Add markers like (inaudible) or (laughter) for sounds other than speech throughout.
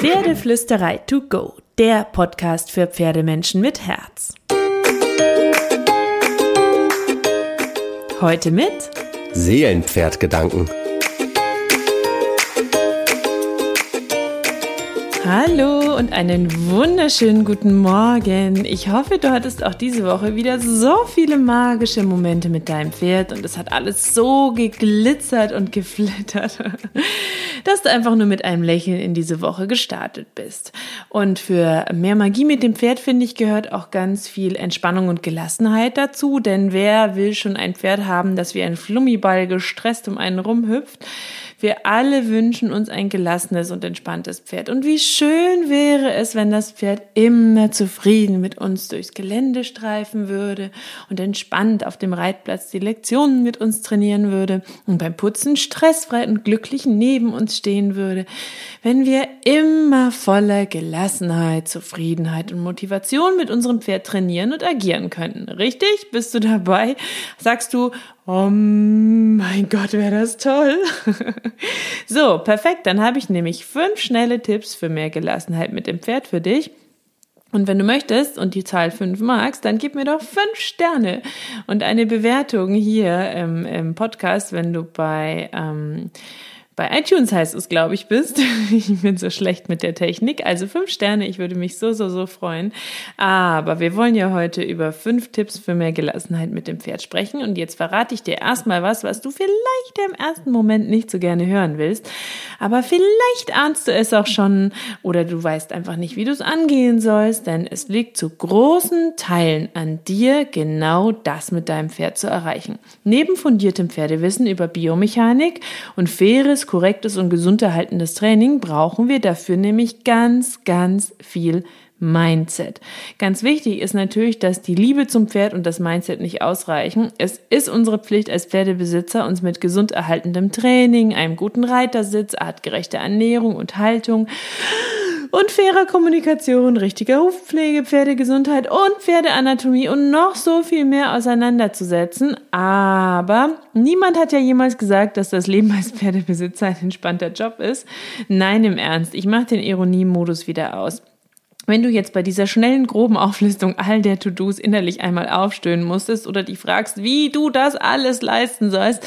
Pferdeflüsterei to go, der Podcast für Pferdemenschen mit Herz. Heute mit Seelenpferdgedanken. Hallo und einen wunderschönen guten Morgen. Ich hoffe, du hattest auch diese Woche wieder so viele magische Momente mit deinem Pferd und es hat alles so geglitzert und geflittert, (laughs) dass du einfach nur mit einem Lächeln in diese Woche gestartet bist. Und für mehr Magie mit dem Pferd, finde ich, gehört auch ganz viel Entspannung und Gelassenheit dazu, denn wer will schon ein Pferd haben, das wie ein Flummiball gestresst um einen rumhüpft? Wir alle wünschen uns ein gelassenes und entspanntes Pferd. Und wie schön wäre es, wenn das Pferd immer zufrieden mit uns durchs Gelände streifen würde und entspannt auf dem Reitplatz die Lektionen mit uns trainieren würde und beim Putzen stressfrei und glücklich neben uns stehen würde. Wenn wir immer voller Gelassenheit, Zufriedenheit und Motivation mit unserem Pferd trainieren und agieren könnten. Richtig? Bist du dabei? Sagst du, Oh mein Gott, wäre das toll. (laughs) so, perfekt. Dann habe ich nämlich fünf schnelle Tipps für mehr Gelassenheit mit dem Pferd für dich. Und wenn du möchtest und die Zahl fünf magst, dann gib mir doch fünf Sterne und eine Bewertung hier im, im Podcast, wenn du bei ähm, bei iTunes heißt es, glaube ich, bist. (laughs) Ich bin so schlecht mit der Technik. Also fünf Sterne, ich würde mich so, so, so freuen. Aber wir wollen ja heute über fünf Tipps für mehr Gelassenheit mit dem Pferd sprechen. Und jetzt verrate ich dir erstmal was, was du vielleicht im ersten Moment nicht so gerne hören willst. Aber vielleicht ahnst du es auch schon oder du weißt einfach nicht, wie du es angehen sollst, denn es liegt zu großen Teilen an dir, genau das mit deinem Pferd zu erreichen. Neben fundiertem Pferdewissen über Biomechanik und faires korrektes und gesund erhaltendes Training brauchen wir dafür nämlich ganz, ganz viel Mindset. Ganz wichtig ist natürlich, dass die Liebe zum Pferd und das Mindset nicht ausreichen. Es ist unsere Pflicht als Pferdebesitzer, uns mit gesund erhaltendem Training, einem guten Reitersitz, artgerechter Ernährung und Haltung und fairer Kommunikation, richtiger Hufpflege, Pferdegesundheit und Pferdeanatomie und noch so viel mehr auseinanderzusetzen. Aber niemand hat ja jemals gesagt, dass das Leben als Pferdebesitzer ein entspannter Job ist. Nein, im Ernst, ich mache den Ironiemodus wieder aus. Wenn du jetzt bei dieser schnellen, groben Auflistung all der To-Dos innerlich einmal aufstöhnen musstest oder dich fragst, wie du das alles leisten sollst,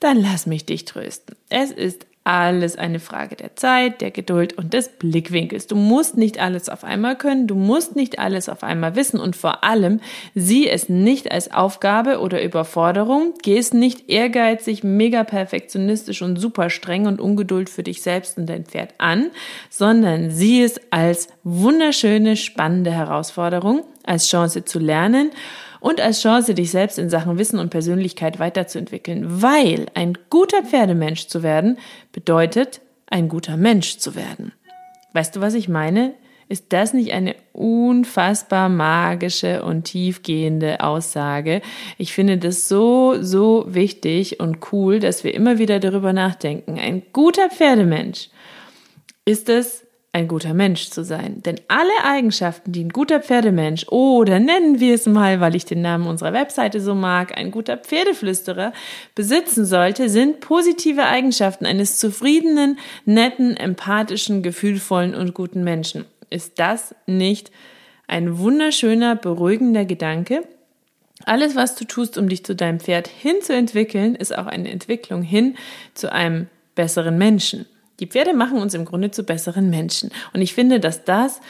dann lass mich dich trösten. Es ist alles eine Frage der Zeit, der Geduld und des Blickwinkels. Du musst nicht alles auf einmal können, du musst nicht alles auf einmal wissen und vor allem sieh es nicht als Aufgabe oder Überforderung, geh es nicht ehrgeizig, mega perfektionistisch und super streng und ungeduld für dich selbst und dein Pferd an, sondern sieh es als wunderschöne, spannende Herausforderung, als Chance zu lernen und als Chance, dich selbst in Sachen Wissen und Persönlichkeit weiterzuentwickeln, weil ein guter Pferdemensch zu werden bedeutet, ein guter Mensch zu werden. Weißt du, was ich meine? Ist das nicht eine unfassbar magische und tiefgehende Aussage? Ich finde das so, so wichtig und cool, dass wir immer wieder darüber nachdenken. Ein guter Pferdemensch ist es, ein guter Mensch zu sein. Denn alle Eigenschaften, die ein guter Pferdemensch oder nennen wir es mal, weil ich den Namen unserer Webseite so mag, ein guter Pferdeflüsterer besitzen sollte, sind positive Eigenschaften eines zufriedenen, netten, empathischen, gefühlvollen und guten Menschen. Ist das nicht ein wunderschöner, beruhigender Gedanke? Alles, was du tust, um dich zu deinem Pferd hinzuentwickeln, ist auch eine Entwicklung hin zu einem besseren Menschen. Die Pferde machen uns im Grunde zu besseren Menschen. Und ich finde, dass das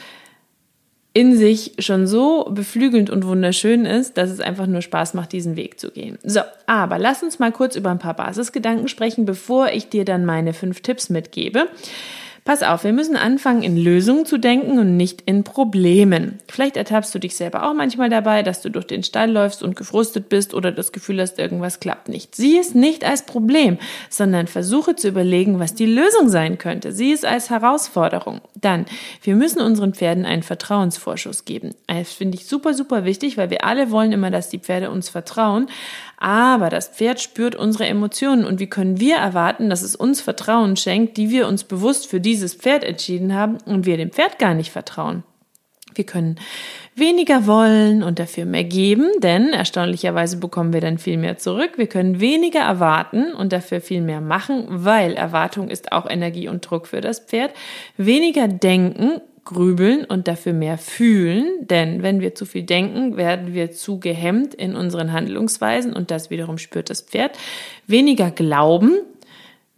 in sich schon so beflügelnd und wunderschön ist, dass es einfach nur Spaß macht, diesen Weg zu gehen. So, aber lass uns mal kurz über ein paar Basisgedanken sprechen, bevor ich dir dann meine fünf Tipps mitgebe. Pass auf, wir müssen anfangen, in Lösungen zu denken und nicht in Problemen. Vielleicht ertappst du dich selber auch manchmal dabei, dass du durch den Stall läufst und gefrustet bist oder das Gefühl hast, irgendwas klappt nicht. Sieh es nicht als Problem, sondern versuche zu überlegen, was die Lösung sein könnte. Sieh es als Herausforderung. Dann, wir müssen unseren Pferden einen Vertrauensvorschuss geben. Das finde ich super, super wichtig, weil wir alle wollen immer, dass die Pferde uns vertrauen. Aber das Pferd spürt unsere Emotionen und wie können wir erwarten, dass es uns Vertrauen schenkt, die wir uns bewusst für dieses Pferd entschieden haben und wir dem Pferd gar nicht vertrauen? Wir können weniger wollen und dafür mehr geben, denn erstaunlicherweise bekommen wir dann viel mehr zurück. Wir können weniger erwarten und dafür viel mehr machen, weil Erwartung ist auch Energie und Druck für das Pferd. Weniger denken, grübeln und dafür mehr fühlen, denn wenn wir zu viel denken, werden wir zu gehemmt in unseren Handlungsweisen und das wiederum spürt das Pferd. Weniger glauben,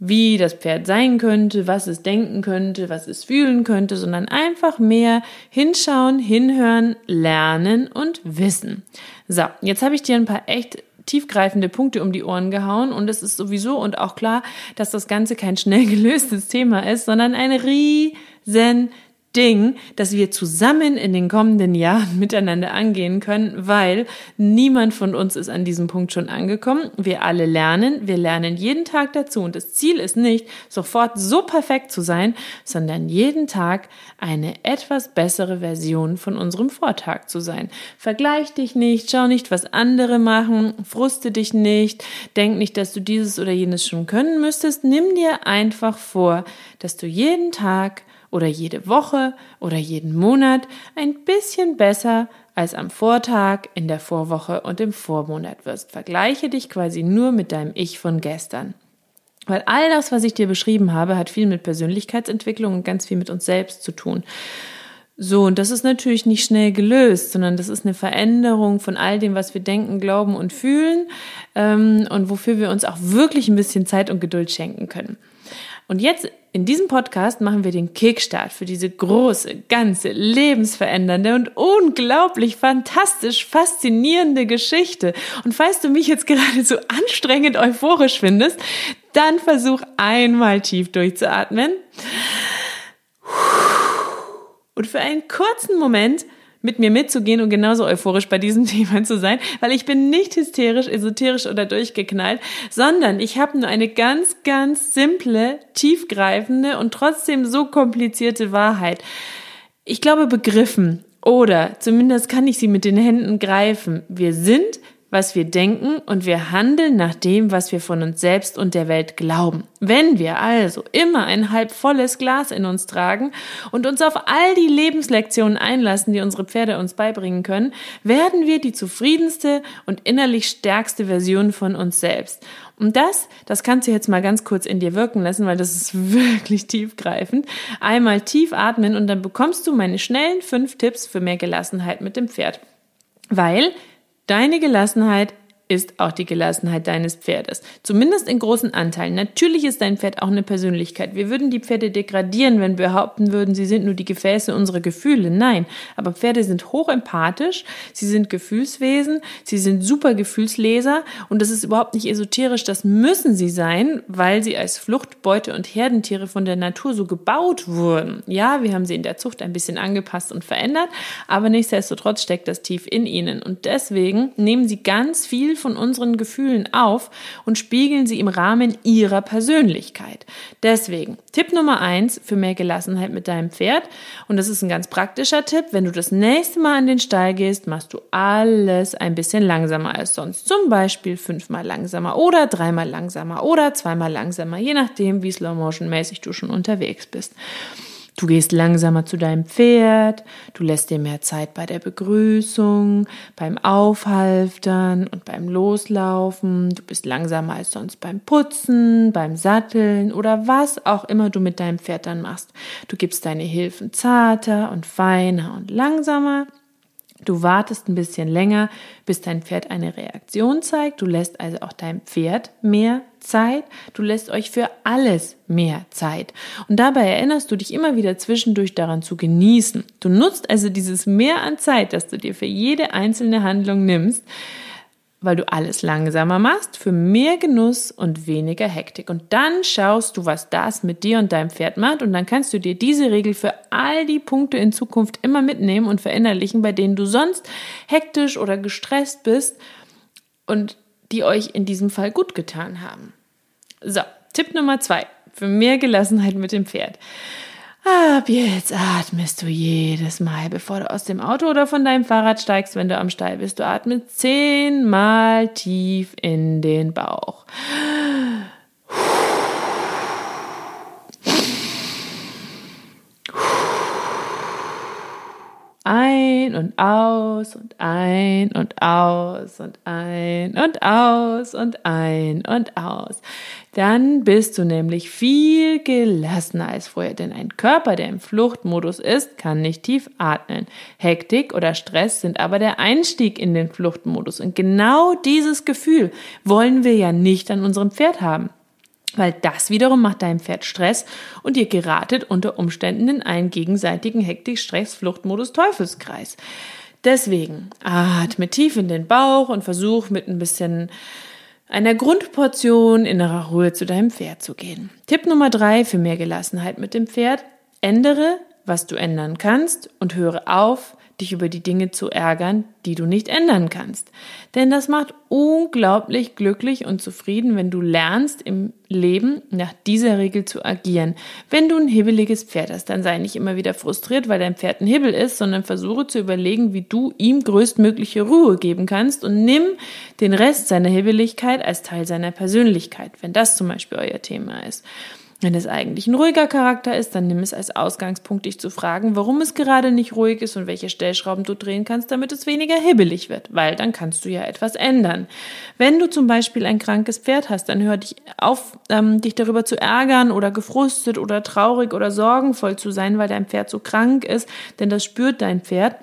wie das Pferd sein könnte, was es denken könnte, was es fühlen könnte, sondern einfach mehr hinschauen, hinhören, lernen und wissen. So, jetzt habe ich dir ein paar echt tiefgreifende Punkte um die Ohren gehauen und es ist sowieso und auch klar, dass das Ganze kein schnell (laughs) gelöstes Thema ist, sondern ein riesen Ding, das wir zusammen in den kommenden Jahren (laughs) miteinander angehen können, weil niemand von uns ist an diesem Punkt schon angekommen. Wir alle lernen, wir lernen jeden Tag dazu und das Ziel ist nicht, sofort so perfekt zu sein, sondern jeden Tag eine etwas bessere Version von unserem Vortag zu sein. Vergleich dich nicht, schau nicht, was andere machen, fruste dich nicht, denk nicht, dass du dieses oder jenes schon können müsstest. Nimm dir einfach vor, dass du jeden Tag oder jede Woche oder jeden Monat ein bisschen besser als am Vortag, in der Vorwoche und im Vormonat wirst. Vergleiche dich quasi nur mit deinem Ich von gestern. Weil all das, was ich dir beschrieben habe, hat viel mit Persönlichkeitsentwicklung und ganz viel mit uns selbst zu tun. So, und das ist natürlich nicht schnell gelöst, sondern das ist eine Veränderung von all dem, was wir denken, glauben und fühlen ähm, und wofür wir uns auch wirklich ein bisschen Zeit und Geduld schenken können. Und jetzt in diesem Podcast machen wir den Kickstart für diese große, ganze, lebensverändernde und unglaublich fantastisch faszinierende Geschichte. Und falls du mich jetzt gerade so anstrengend euphorisch findest, dann versuch einmal tief durchzuatmen. Und für einen kurzen Moment mit mir mitzugehen und genauso euphorisch bei diesem (laughs) Thema zu sein, weil ich bin nicht hysterisch, esoterisch oder durchgeknallt, sondern ich habe nur eine ganz, ganz simple, tiefgreifende und trotzdem so komplizierte Wahrheit. Ich glaube begriffen oder zumindest kann ich sie mit den Händen greifen. Wir sind was wir denken und wir handeln nach dem, was wir von uns selbst und der Welt glauben. Wenn wir also immer ein halb volles Glas in uns tragen und uns auf all die Lebenslektionen einlassen, die unsere Pferde uns beibringen können, werden wir die zufriedenste und innerlich stärkste Version von uns selbst. Und das, das kannst du jetzt mal ganz kurz in dir wirken lassen, weil das ist (laughs) wirklich tiefgreifend. Einmal tief atmen und dann bekommst du meine schnellen fünf Tipps für mehr Gelassenheit mit dem Pferd. Weil Deine Gelassenheit ist auch die Gelassenheit deines Pferdes. Zumindest in großen Anteilen. Natürlich ist dein Pferd auch eine Persönlichkeit. Wir würden die Pferde degradieren, wenn wir behaupten würden, sie sind nur die Gefäße unserer Gefühle. Nein, aber Pferde sind hochempathisch, sie sind Gefühlswesen, sie sind super Gefühlsleser und das ist überhaupt nicht esoterisch, das müssen sie sein, weil sie als Flucht, Beute und Herdentiere von der Natur so gebaut wurden. Ja, wir haben sie in der Zucht ein bisschen angepasst und verändert, aber nichtsdestotrotz steckt das tief in ihnen und deswegen nehmen sie ganz viel von unseren Gefühlen auf und spiegeln sie im Rahmen ihrer Persönlichkeit. Deswegen, Tipp Nummer eins für mehr Gelassenheit mit deinem Pferd. Und das ist ein ganz praktischer Tipp. Wenn du das nächste Mal an den Stall gehst, machst du alles ein bisschen langsamer als sonst. Zum Beispiel fünfmal langsamer oder dreimal langsamer oder zweimal langsamer, je nachdem, wie Slow Motion mäßig du schon unterwegs bist. Du gehst langsamer zu deinem Pferd, du lässt dir mehr Zeit bei der Begrüßung, beim Aufhalftern und beim Loslaufen. Du bist langsamer als sonst beim Putzen, beim Satteln oder was auch immer du mit deinem Pferd dann machst. Du gibst deine Hilfen zarter und feiner und langsamer. Du wartest ein bisschen länger, bis dein Pferd eine Reaktion zeigt. Du lässt also auch deinem Pferd mehr Zeit. Du lässt euch für alles mehr Zeit. Und dabei erinnerst du dich immer wieder zwischendurch daran zu genießen. Du nutzt also dieses Mehr an Zeit, das du dir für jede einzelne Handlung nimmst, weil du alles langsamer machst, für mehr Genuss und weniger Hektik. Und dann schaust du, was das mit dir und deinem Pferd macht. Und dann kannst du dir diese Regel für all die Punkte in Zukunft immer mitnehmen und verinnerlichen, bei denen du sonst hektisch oder gestresst bist und die euch in diesem Fall gut getan haben. So, Tipp Nummer zwei für mehr Gelassenheit mit dem Pferd. Ab jetzt atmest du jedes Mal, bevor du aus dem Auto oder von deinem Fahrrad steigst, wenn du am Stall bist. Du atmest zehnmal tief in den Bauch. Ein und aus und ein und aus und ein und aus und ein und aus. Dann bist du nämlich viel gelassener als vorher, denn ein Körper, der im Fluchtmodus ist, kann nicht tief atmen. Hektik oder Stress sind aber der Einstieg in den Fluchtmodus. Und genau dieses Gefühl wollen wir ja nicht an unserem Pferd haben. Weil das wiederum macht deinem Pferd Stress und ihr geratet unter Umständen in einen gegenseitigen Hektik-Stress-Fluchtmodus-Teufelskreis. Deswegen atme tief in den Bauch und versuch mit ein bisschen einer Grundportion innerer Ruhe zu deinem Pferd zu gehen. Tipp Nummer drei für mehr Gelassenheit mit dem Pferd. Ändere, was du ändern kannst und höre auf, dich über die Dinge zu ärgern, die du nicht ändern kannst. Denn das macht unglaublich glücklich und zufrieden, wenn du lernst, im Leben nach dieser Regel zu agieren. Wenn du ein hibbeliges Pferd hast, dann sei nicht immer wieder frustriert, weil dein Pferd ein Hibbel ist, sondern versuche zu überlegen, wie du ihm größtmögliche Ruhe geben kannst und nimm den Rest seiner Hibbeligkeit als Teil seiner Persönlichkeit, wenn das zum Beispiel euer Thema ist. Wenn es eigentlich ein ruhiger Charakter ist, dann nimm es als Ausgangspunkt, dich zu fragen, warum es gerade nicht ruhig ist und welche Stellschrauben du drehen kannst, damit es weniger hibbelig wird, weil dann kannst du ja etwas ändern. Wenn du zum Beispiel ein krankes Pferd hast, dann hör dich auf, ähm, dich darüber zu ärgern oder gefrustet oder traurig oder sorgenvoll zu sein, weil dein Pferd so krank ist, denn das spürt dein Pferd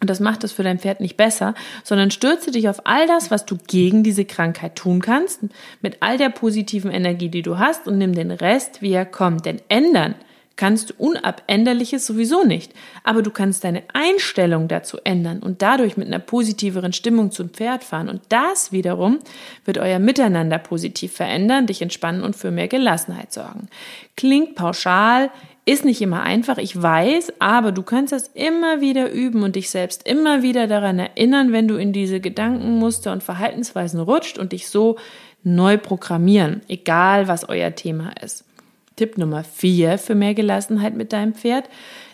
und das macht es für dein Pferd nicht besser, sondern stürze dich auf all das, was du gegen diese Krankheit tun kannst, mit all der positiven Energie, die du hast und nimm den Rest, wie er kommt. Denn ändern kannst du Unabänderliches sowieso nicht. Aber du kannst deine Einstellung dazu ändern und dadurch mit einer positiveren Stimmung zum Pferd fahren. Und das wiederum wird euer Miteinander positiv verändern, dich entspannen und für mehr Gelassenheit sorgen. Klingt pauschal, ist nicht immer einfach, ich weiß, aber du kannst das immer wieder üben und dich selbst immer wieder daran erinnern, wenn du in diese Gedankenmuster und Verhaltensweisen rutscht und dich so neu programmieren, egal was euer Thema ist. Tipp Nummer vier für mehr Gelassenheit mit deinem Pferd.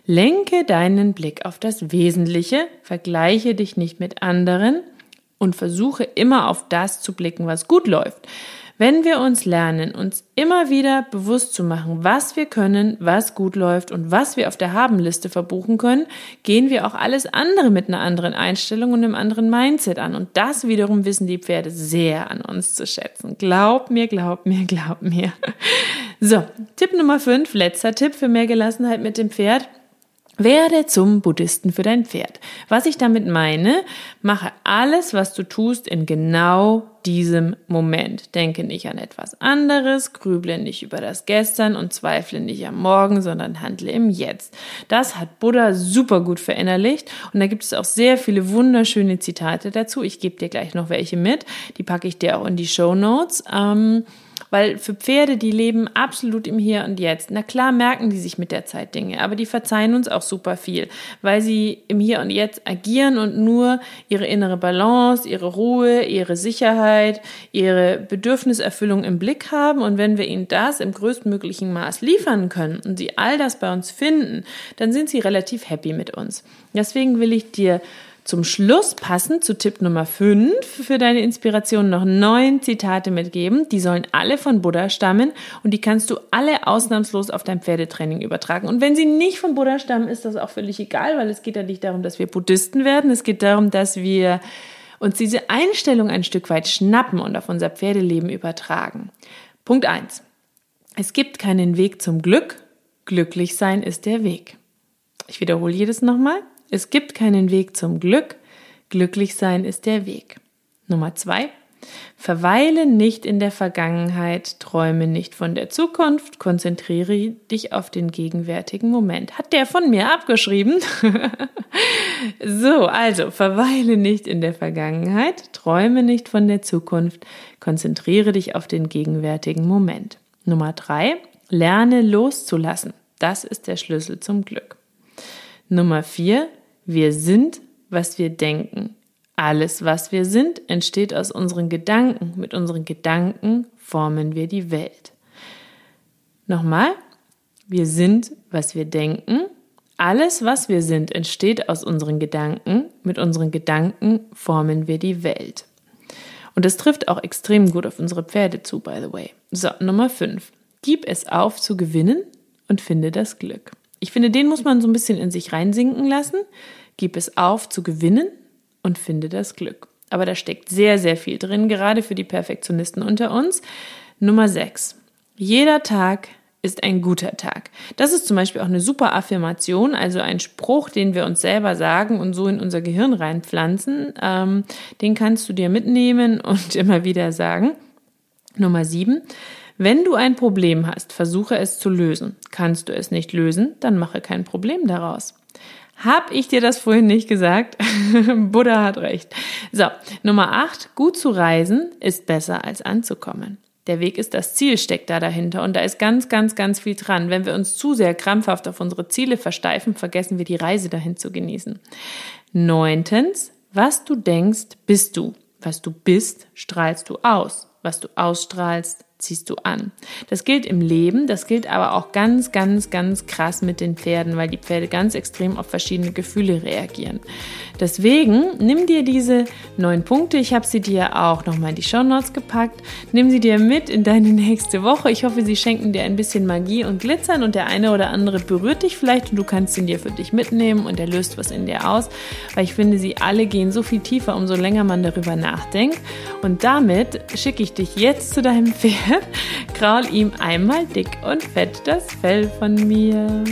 Lenke deinen Blick auf das Wesentliche, vergleiche dich nicht mit anderen und versuche immer auf das zu blicken, was gut läuft. Wenn wir uns lernen, uns immer wieder bewusst zu machen, was wir können, was gut läuft und was wir auf der Habenliste verbuchen können, gehen wir auch alles andere mit einer anderen Einstellung und einem anderen Mindset an. Und das wiederum wissen die Pferde sehr an uns zu schätzen. Glaub mir, glaub mir, glaub mir. So, Tipp Nummer 5, letzter Tipp für mehr Gelassenheit mit dem Pferd. Werde zum Buddhisten für dein Pferd. Was ich damit meine, mache alles, was du tust, in genau diesem Moment. Denke nicht an etwas anderes, grüble nicht über das Gestern und zweifle nicht am Morgen, sondern handle im Jetzt. Das hat Buddha super gut verinnerlicht und da gibt es auch sehr viele wunderschöne Zitate dazu. Ich gebe dir gleich noch welche mit. Die packe ich dir auch in die Show Notes. Ähm, weil für Pferde, die leben absolut im Hier und Jetzt. Na klar merken die sich mit der Zeit Dinge, aber die verzeihen uns auch super viel, weil sie im Hier und Jetzt agieren und nur ihre innere Balance, ihre Ruhe, ihre Sicherheit, ihre Bedürfniserfüllung im Blick haben. Und wenn wir ihnen das im größtmöglichen Maß liefern können und sie all das bei uns finden, dann sind sie relativ happy mit uns. Deswegen will ich dir zum Schluss passend zu Tipp Nummer 5 für deine Inspiration noch neun Zitate mitgeben. Die sollen alle von Buddha stammen und die kannst du alle ausnahmslos auf dein Pferdetraining übertragen. Und wenn sie nicht von Buddha stammen, ist das auch völlig egal, weil es geht ja nicht darum, dass wir Buddhisten werden. Es geht darum, dass wir uns diese Einstellung ein Stück weit schnappen und auf unser Pferdeleben übertragen. Punkt 1. Es gibt keinen Weg zum Glück. Glücklich sein ist der Weg. Ich wiederhole jedes nochmal. Es gibt keinen Weg zum Glück. Glücklich sein ist der Weg. Nummer zwei. Verweile nicht in der Vergangenheit, träume nicht von der Zukunft, konzentriere dich auf den gegenwärtigen Moment. Hat der von mir abgeschrieben? (laughs) so, also verweile nicht in der Vergangenheit, träume nicht von der Zukunft, konzentriere dich auf den gegenwärtigen Moment. Nummer drei, lerne loszulassen. Das ist der Schlüssel zum Glück. Nummer vier, wir sind, was wir denken. Alles, was wir sind, entsteht aus unseren Gedanken. Mit unseren Gedanken formen wir die Welt. Nochmal, wir sind, was wir denken. Alles, was wir sind, entsteht aus unseren Gedanken. Mit unseren Gedanken formen wir die Welt. Und das trifft auch extrem gut auf unsere Pferde zu, by the way. So, Nummer 5. Gib es auf zu gewinnen und finde das Glück. Ich finde, den muss man so ein bisschen in sich reinsinken lassen. gib es auf zu gewinnen und finde das Glück. Aber da steckt sehr, sehr viel drin, gerade für die Perfektionisten unter uns. Nummer 6. Jeder Tag ist ein guter Tag. Das ist zum Beispiel auch eine super Affirmation, also ein Spruch, den wir uns selber sagen und so in unser Gehirn reinpflanzen. Ähm, den kannst du dir mitnehmen und (laughs) immer wieder sagen. Nummer sieben. Wenn du ein Problem hast, versuche es zu lösen. Kannst du es nicht lösen, dann mache kein Problem daraus. Hab ich dir das vorhin nicht gesagt? (laughs) Buddha hat recht. So, Nummer acht. Gut zu reisen ist besser als anzukommen. Der Weg ist das Ziel, steckt da dahinter. Und da ist ganz, ganz, ganz viel dran. Wenn wir uns zu sehr krampfhaft auf unsere Ziele versteifen, vergessen wir die Reise dahin zu genießen. Neuntens, was du denkst, bist du. Was du bist, strahlst du aus. Was du ausstrahlst, ziehst du an. Das gilt im Leben, das gilt aber auch ganz, ganz, ganz krass mit den Pferden, weil die Pferde ganz extrem auf verschiedene Gefühle reagieren. Deswegen nimm dir diese neun Punkte, ich habe sie dir auch nochmal in die Show Notes gepackt, nimm sie dir mit in deine nächste Woche. Ich hoffe, sie schenken dir ein bisschen Magie und Glitzern und der eine oder andere berührt dich vielleicht und du kannst ihn dir für dich mitnehmen und er löst was in dir aus, weil ich finde, sie alle gehen so viel tiefer, umso länger man darüber nachdenkt. Und damit schicke ich dich jetzt zu deinem Pferd (laughs) kraul ihm einmal dick und fett das Fell von mir.